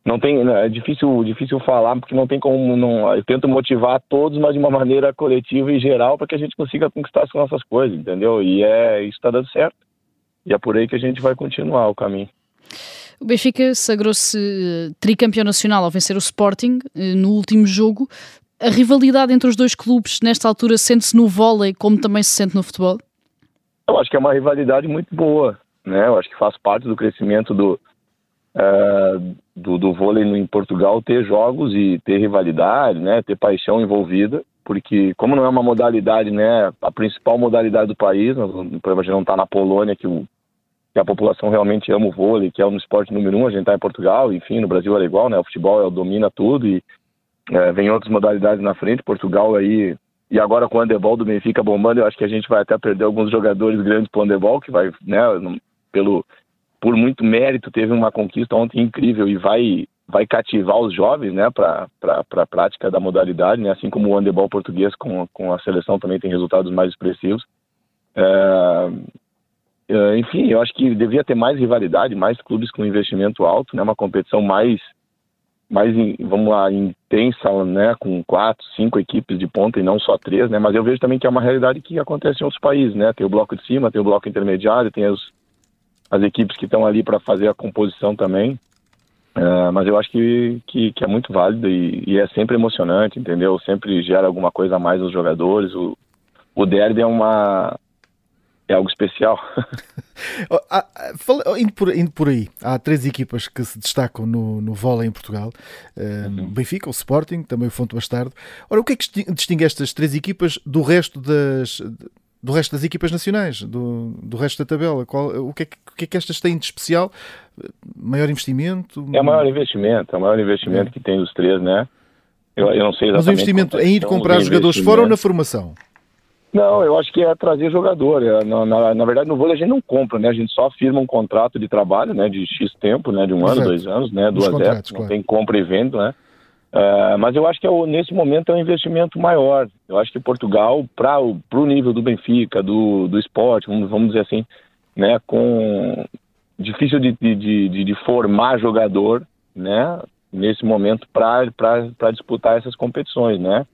S3: não tem né, é difícil difícil falar porque não tem como não eu tento motivar todos mas de uma maneira coletiva e geral para que a gente consiga conquistar as nossas coisas entendeu e é isso está dando certo e é por aí que a gente vai continuar o caminho
S2: o Benfica sagrou-se tricampeão nacional ao vencer o Sporting eh, no último jogo a rivalidade entre os dois clubes nesta altura sente-se no vôlei como também se sente no futebol?
S3: Eu acho que é uma rivalidade muito boa, né? Eu acho que faz parte do crescimento do, uh, do, do vôlei em Portugal ter jogos e ter rivalidade, né? Ter paixão envolvida, porque como não é uma modalidade, né? A principal modalidade do país, por exemplo, a gente não está na Polônia que o que a população realmente ama o vôlei, que é o esporte número um, a gente está em Portugal, enfim, no Brasil é igual, né? O futebol é, domina tudo e é, vem outras modalidades na frente, Portugal aí. E agora com o handebol do Benfica bombando, eu acho que a gente vai até perder alguns jogadores grandes pro handebol, que vai, né, pelo, por muito mérito, teve uma conquista ontem incrível e vai, vai cativar os jovens, né, para a prática da modalidade, né, assim como o handebol português com, com a seleção também tem resultados mais expressivos. É, é enfim, eu acho que devia ter mais rivalidade, mais clubes com investimento alto, né, uma competição mais mais, vamos lá, intensa, né, com quatro, cinco equipes de ponta e não só três, né, mas eu vejo também que é uma realidade que acontece em outros países, né, tem o bloco de cima, tem o bloco intermediário, tem as, as equipes que estão ali para fazer a composição também, uh, mas eu acho que, que, que é muito válido e, e, é sempre emocionante, entendeu, sempre gera alguma coisa a mais nos jogadores, o, o derby é uma, é algo especial.
S1: indo, por, indo por aí, há três equipas que se destacam no, no vôlei em Portugal: uhum. o Benfica, o Sporting, também o Fonte Bastardo. Ora, o que é que distingue estas três equipas do resto das, do resto das equipas nacionais, do, do resto da tabela? Qual, o, que é que, que é que estas têm de especial? Maior investimento?
S3: É o maior investimento, é o maior investimento é. que tem os três, né? Eu, eu não sei exatamente.
S1: Mas o investimento em ir comprar jogadores fora ou na formação?
S3: Não, eu acho que é trazer jogador. É, na, na, na, verdade, no vôlei a gente não compra, né? A gente só firma um contrato de trabalho, né? De X tempo, né? De um ano, dois anos, né? Duas épocas, não claro. tem compra e venda, né? Uh, mas eu acho que é o, nesse momento é um investimento maior. Eu acho que Portugal, para o nível do Benfica, do, do esporte, vamos, vamos dizer assim, né? Com difícil de, de, de, de formar jogador, né? Nesse momento para disputar essas competições, né?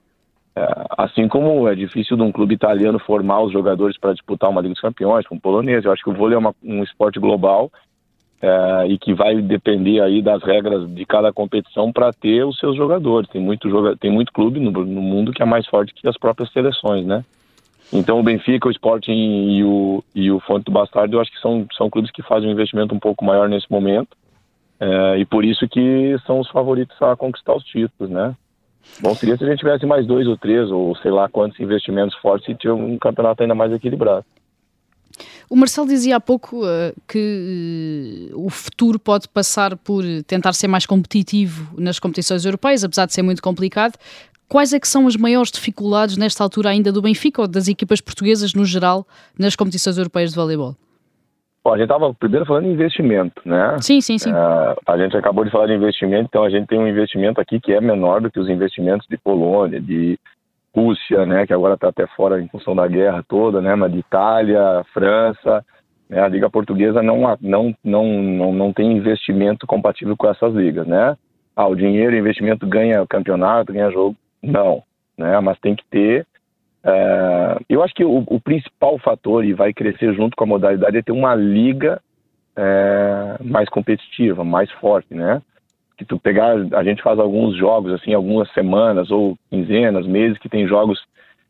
S3: É, assim como é difícil de um clube italiano formar os jogadores para disputar uma Liga dos Campeões, com o polonês. Eu acho que o vôlei é uma, um esporte global é, e que vai depender aí das regras de cada competição para ter os seus jogadores. Tem muito, joga tem muito clube no, no, mundo que é mais forte que as próprias seleções, né? Então o Benfica, o Sporting e o, e o Fonte do Bastardo, eu acho que são, são clubes que fazem um investimento um pouco maior nesse momento. É, e por isso que são os favoritos a conquistar os títulos, né? Bom seria se a gente tivesse mais dois ou três, ou sei lá quantos investimentos fortes e tiver um campeonato ainda mais equilibrado.
S2: O Marcelo dizia há pouco uh, que uh, o futuro pode passar por tentar ser mais competitivo nas competições europeias, apesar de ser muito complicado. Quais é que são as maiores dificuldades nesta altura ainda do Benfica ou das equipas portuguesas no geral nas competições europeias de voleibol?
S3: Bom, a gente estava primeiro falando em investimento, né?
S2: Sim, sim, sim.
S3: Uh, a gente acabou de falar de investimento, então a gente tem um investimento aqui que é menor do que os investimentos de Polônia, de Rússia, né? Que agora está até fora em função da guerra toda, né? Mas de Itália, França, né? a liga portuguesa não, não, não, não, não tem investimento compatível com essas ligas, né? Ah, o dinheiro, o investimento ganha campeonato, ganha jogo, não, né? Mas tem que ter é, eu acho que o, o, principal fator, e vai crescer junto com a modalidade, é ter uma liga é, mais competitiva, mais forte, né? se tu pegar, a gente faz alguns jogos, assim, algumas semanas ou quinzenas, meses, que tem jogos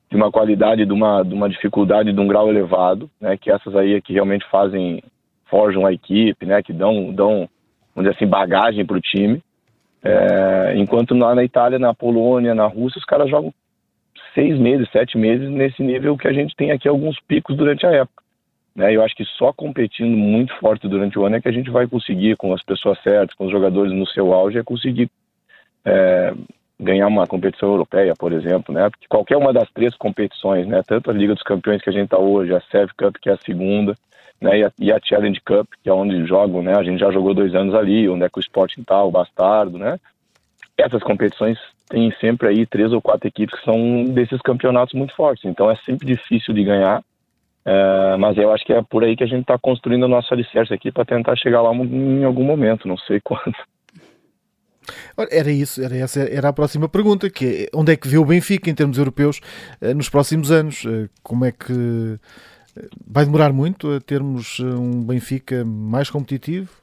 S3: de uma qualidade, de uma, de uma dificuldade, de um grau elevado, né? Que essas aí é que realmente fazem, forjam a equipe, né? Que dão, dão vamos dizer assim, bagagem para o time. É, enquanto lá na Itália, na Polônia, na Rússia, os caras jogam seis meses, sete meses nesse nível que a gente tem aqui alguns picos durante a época. Né? Eu acho que só competindo muito forte durante o ano é que a gente vai conseguir, com as pessoas certas, com os jogadores no seu auge, é conseguir é, ganhar uma competição europeia, por exemplo, né? Porque qualquer uma das três competições, né? Tanto a Liga dos Campeões que a gente está hoje, a Sev Cup que é a segunda, né? E a, e a, Challenge Cup que é onde jogam, né? A gente já jogou dois anos ali, onde é que o Sporting tá, o Bastardo, né? Essas competições têm sempre aí três ou quatro equipes que são desses campeonatos muito fortes, então é sempre difícil de ganhar. É, mas eu acho que é por aí que a gente está construindo o nosso alicerce aqui para tentar chegar lá em algum momento, não sei quando.
S1: Era isso, era essa era a próxima pergunta, que é, onde é que vê o Benfica em termos europeus eh, nos próximos anos? Eh, como é que eh, vai demorar muito a termos um Benfica mais competitivo?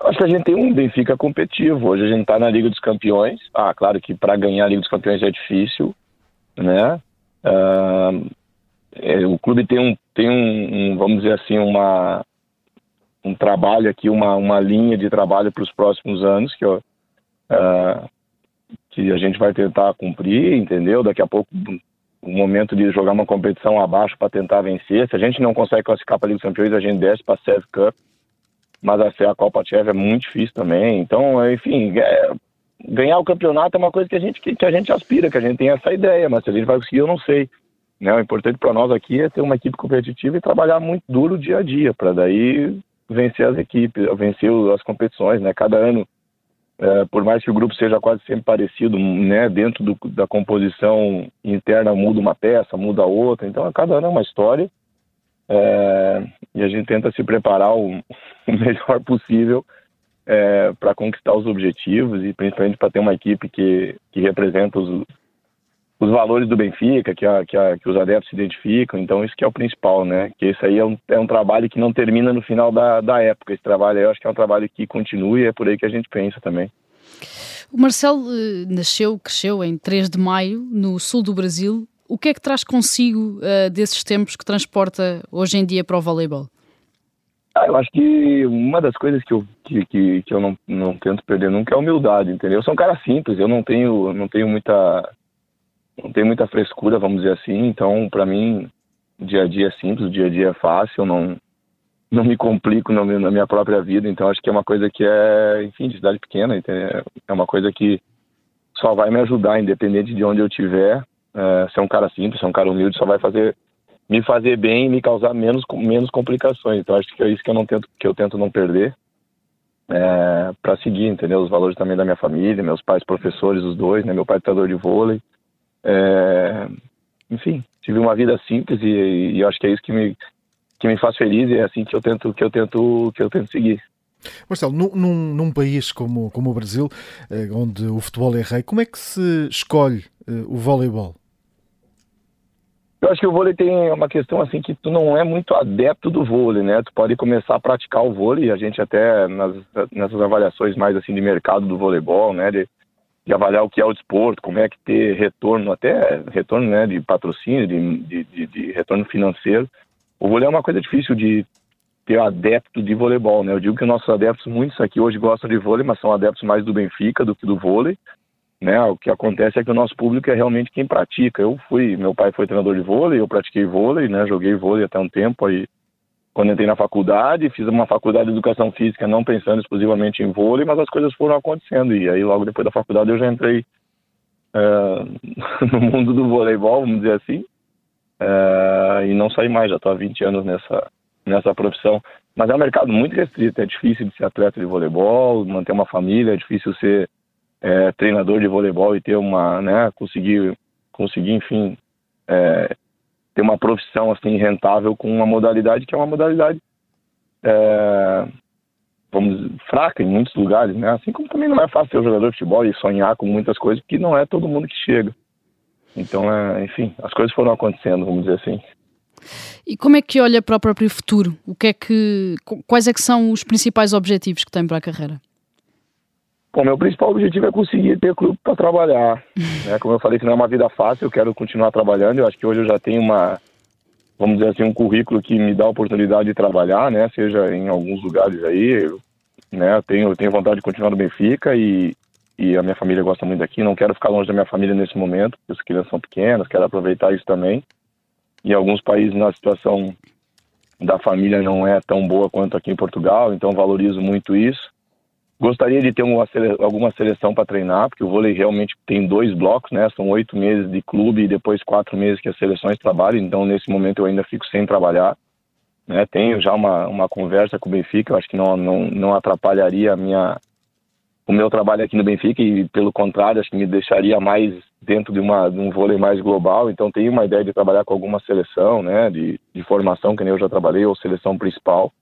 S3: Acho que a gente tem um Benfica competitivo. Hoje a gente está na Liga dos Campeões. Ah, claro que para ganhar a Liga dos Campeões é difícil, né? É, o clube tem um, tem um, um, vamos dizer assim, uma, um trabalho aqui, uma, uma linha de trabalho para os próximos anos que, que a gente vai tentar cumprir, entendeu? Daqui a pouco o momento de jogar uma competição abaixo para tentar vencer. Se a gente não consegue classificar para a Liga dos Campeões, a gente desce para a Sev Cup, mas a, a Copa Tchev é muito difícil também. Então, enfim, é, ganhar o campeonato é uma coisa que a gente que, a gente aspira, que a gente tem essa ideia, mas se a gente vai conseguir, eu não sei. Né? O importante para nós aqui é ter uma equipe competitiva e trabalhar muito duro dia a dia, para daí vencer as equipes, vencer as competições, né? Cada ano, é, por mais que o grupo seja quase sempre parecido, né? Dentro do, da composição interna muda uma peça, muda outra, então cada ano é uma história é, e a gente tenta se preparar o, o melhor possível é, para conquistar os objetivos e principalmente para ter uma equipe que, que representa os, os valores do Benfica, que, a, que, a, que, os adeptos se identificam, então isso que é o principal, né? Que esse aí é um, é um trabalho que não termina no final da, da época. Esse trabalho aí eu acho que é um trabalho que continua e é por aí que a gente pensa também.
S2: O Marcelo eh, nasceu, cresceu em 3 de maio, no sul do Brasil. O que é que traz consigo uh, desses tempos que transporta hoje em dia para o voleibol?
S3: Ah, eu acho que uma das coisas que eu, que, que, que eu não, não tento perder nunca é a humildade, entendeu? Eu sou um cara simples, eu não tenho, não tenho muita não tem muita frescura, vamos dizer assim. Então, para mim, o dia a dia é simples, o dia a dia é fácil, não não me complico na minha própria vida. Então, acho que é uma coisa que é, enfim, de cidade pequena. É uma coisa que só vai me ajudar, independente de onde eu estiver. É, ser um cara simples, ser um cara humilde, só vai fazer me fazer bem e me causar menos menos complicações. Então, acho que é isso que eu não tento que eu tento não perder. É, para seguir, entendeu? Os valores também da minha família, meus pais professores, os dois, né? Meu pai é treinador de vôlei, é, enfim, tive uma vida simples e, e acho que é isso que me, que me faz feliz e é assim que eu tento que eu tento que eu tento seguir.
S1: Marcelo, num, num país como, como o Brasil, eh, onde o futebol é rei, como é que se escolhe o voleibol?
S3: Eu acho que o vôlei tem uma questão assim que tu não é muito adepto do vôlei, né? Tu pode começar a praticar o vôlei, a gente até nas, nessas avaliações mais assim de mercado do voleibol, né? De, de avaliar o que é o desporto, como é que ter retorno, até retorno né, de patrocínio, de, de, de retorno financeiro. O vôlei é uma coisa difícil de ter adepto de voleibol, né? Eu digo que nossos adeptos, muitos aqui hoje gostam de vôlei, mas são adeptos mais do Benfica do que do vôlei, né? O que acontece é que o nosso público é realmente quem pratica. Eu fui, meu pai foi treinador de vôlei, eu pratiquei vôlei, né? Joguei vôlei até um tempo aí quando entrei na faculdade, fiz uma faculdade de educação física não pensando exclusivamente em vôlei, mas as coisas foram acontecendo. E aí, logo depois da faculdade, eu já entrei uh, no mundo do voleibol, vamos dizer assim, uh, e não saí mais. Já estou há 20 anos nessa, nessa profissão. Mas é um mercado muito restrito, é difícil de ser atleta de voleibol, manter uma família, é difícil ser é, treinador de voleibol e ter uma, né, conseguir, conseguir enfim, é, ter uma profissão assim rentável com uma modalidade que é uma modalidade é, vamos fraca em muitos lugares, né? Assim como também não é fácil ser um jogador de futebol e sonhar com muitas coisas, porque não é todo mundo que chega. Então, é, enfim, as coisas foram acontecendo, vamos dizer assim.
S2: E como é que olha para o próprio futuro? O que é que, quais é que são os principais objetivos que tem para a carreira?
S3: Bom, meu principal objetivo é conseguir ter clube para trabalhar. Né? Como eu falei que não é uma vida fácil, eu quero continuar trabalhando. Eu acho que hoje eu já tenho uma, vamos dizer assim, um currículo que me dá a oportunidade de trabalhar, né? Seja em alguns lugares aí, eu, né? Eu tenho, eu tenho vontade de continuar no Benfica e, e a minha família gosta muito daqui. Não quero ficar longe da minha família nesse momento, porque as crianças são pequenas, quero aproveitar isso também. Em alguns países, na situação da família não é tão boa quanto aqui em Portugal, então valorizo muito isso. Gostaria de ter uma, alguma seleção para treinar, porque o vôlei realmente tem dois blocos, né? São oito meses de clube e depois quatro meses que as seleções trabalham, então nesse momento eu ainda fico sem trabalhar. Né? Tenho já uma, uma conversa com o Benfica, eu acho que não, não, não atrapalharia a minha, o meu trabalho aqui no Benfica e, pelo contrário, acho que me deixaria mais dentro de, uma, de um vôlei mais global. Então, tenho uma ideia de trabalhar com alguma seleção, né, de, de formação, que nem eu já trabalhei, ou seleção principal.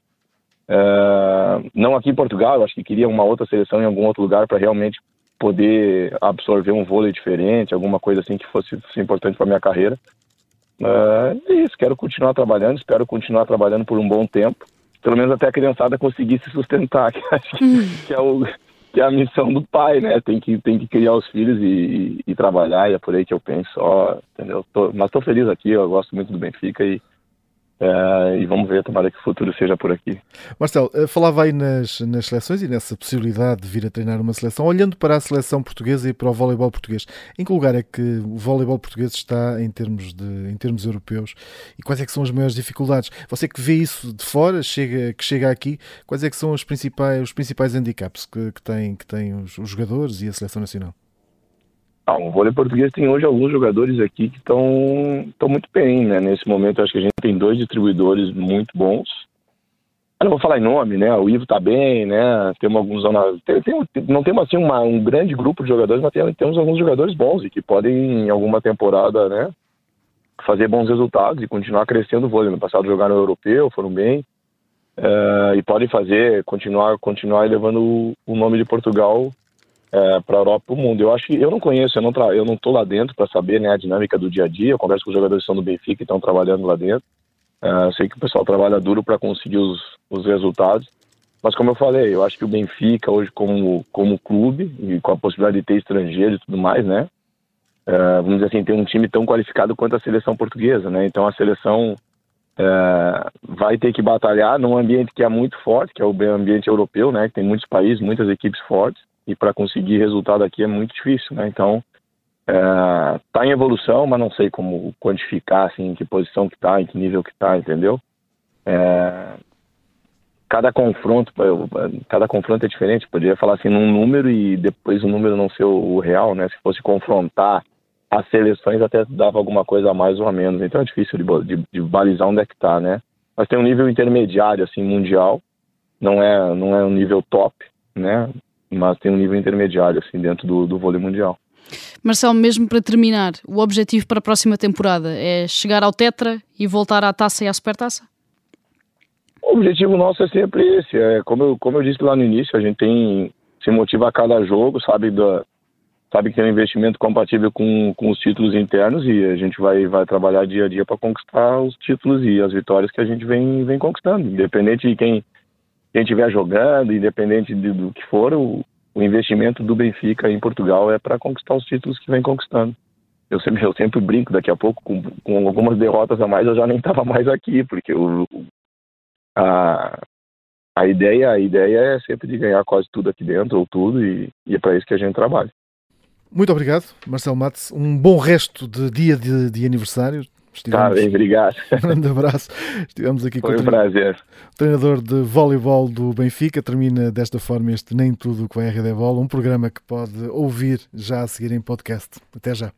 S3: Uh, não aqui em Portugal, acho que queria uma outra seleção em algum outro lugar para realmente poder absorver um vôlei diferente, alguma coisa assim que fosse, fosse importante para minha carreira. Uh, é isso, quero continuar trabalhando, espero continuar trabalhando por um bom tempo, pelo menos até a criançada conseguir se sustentar, que acho que, que é o que é a missão do pai, né? Tem que, tem que criar os filhos e, e, e trabalhar, e é por aí que eu penso, ó, entendeu? Tô, mas estou feliz aqui, eu gosto muito do Benfica e Uh, e vamos ver, tomara que o futuro seja por aqui.
S1: Marcelo, eh, falava aí nas, nas seleções e nessa possibilidade de vir a treinar uma seleção. Olhando para a seleção portuguesa e para o voleibol português, em que lugar é que o voleibol português está em termos, de, em termos europeus e quais é que são as maiores dificuldades? Você que vê isso de fora, chega, que chega aqui, quais é que são os principais, os principais handicaps que, que têm, que têm os, os jogadores e a seleção nacional?
S3: Ah, o vôlei português tem hoje alguns jogadores aqui que estão muito bem, né? Nesse momento, acho que a gente tem dois distribuidores muito bons. Eu não vou falar em nome, né? O Ivo tá bem, né? Temos alguns. Tem, tem, não temos assim uma, um grande grupo de jogadores, mas tem, temos alguns jogadores bons e que podem, em alguma temporada, né? Fazer bons resultados e continuar crescendo o vôlei. No passado jogaram no europeu, foram bem. Uh, e podem fazer, continuar, continuar levando o, o nome de Portugal é, para a Europa para o mundo. Eu acho que eu não conheço, eu não tra eu não estou lá dentro para saber né, a dinâmica do dia a dia. Eu converso com os jogadores que são do Benfica e estão trabalhando lá dentro. É, sei que o pessoal trabalha duro para conseguir os, os resultados. Mas como eu falei, eu acho que o Benfica hoje como como clube e com a possibilidade de ter estrangeiros e tudo mais, né? É, vamos dizer assim, tem um time tão qualificado quanto a seleção portuguesa, né? Então a seleção é, vai ter que batalhar num ambiente que é muito forte, que é o ambiente europeu, né? Que tem muitos países, muitas equipes fortes e para conseguir resultado aqui é muito difícil, né? Então está é, em evolução, mas não sei como quantificar assim, em que posição que está, em que nível que está, entendeu? É, cada confronto, cada confronto é diferente. Poderia falar assim num número e depois o número não ser o, real, né? Se fosse confrontar as seleções até dava alguma coisa a mais ou a menos. Então é difícil de, de, de balizar onde é que está, né? Mas tem um nível intermediário assim mundial, não é não é um nível top, né? Mas tem um nível intermediário assim dentro do, do vôlei mundial.
S2: Marcelo, mesmo para terminar, o objetivo para a próxima temporada é chegar ao Tetra e voltar à taça e à supertaça?
S3: O objetivo nosso é sempre esse. É, como, eu, como eu disse lá no início, a gente tem se motiva a cada jogo, sabe, da, sabe que tem um investimento compatível com, com os títulos internos e a gente vai, vai trabalhar dia a dia para conquistar os títulos e as vitórias que a gente vem, vem conquistando, independente de quem quem estiver jogando, independente de, do que for, o, o investimento do Benfica em Portugal é para conquistar os títulos que vem conquistando. Eu sempre, eu sempre brinco, daqui a pouco, com, com algumas derrotas a mais, eu já nem estava mais aqui, porque o, a, a, ideia, a ideia é sempre de ganhar quase tudo aqui dentro, ou tudo, e, e é para isso que a gente trabalha.
S1: Muito obrigado, Marcelo Matos. Um bom resto de dia de, de aniversário.
S3: Estivemos... Tá bem, obrigado.
S1: Um grande abraço. Estivemos aqui
S3: Foi
S1: com
S3: um o prazer.
S1: treinador de voleibol do Benfica. Termina desta forma este Nem Tudo com a RD Bola, um programa que pode ouvir já a seguir em podcast. Até já.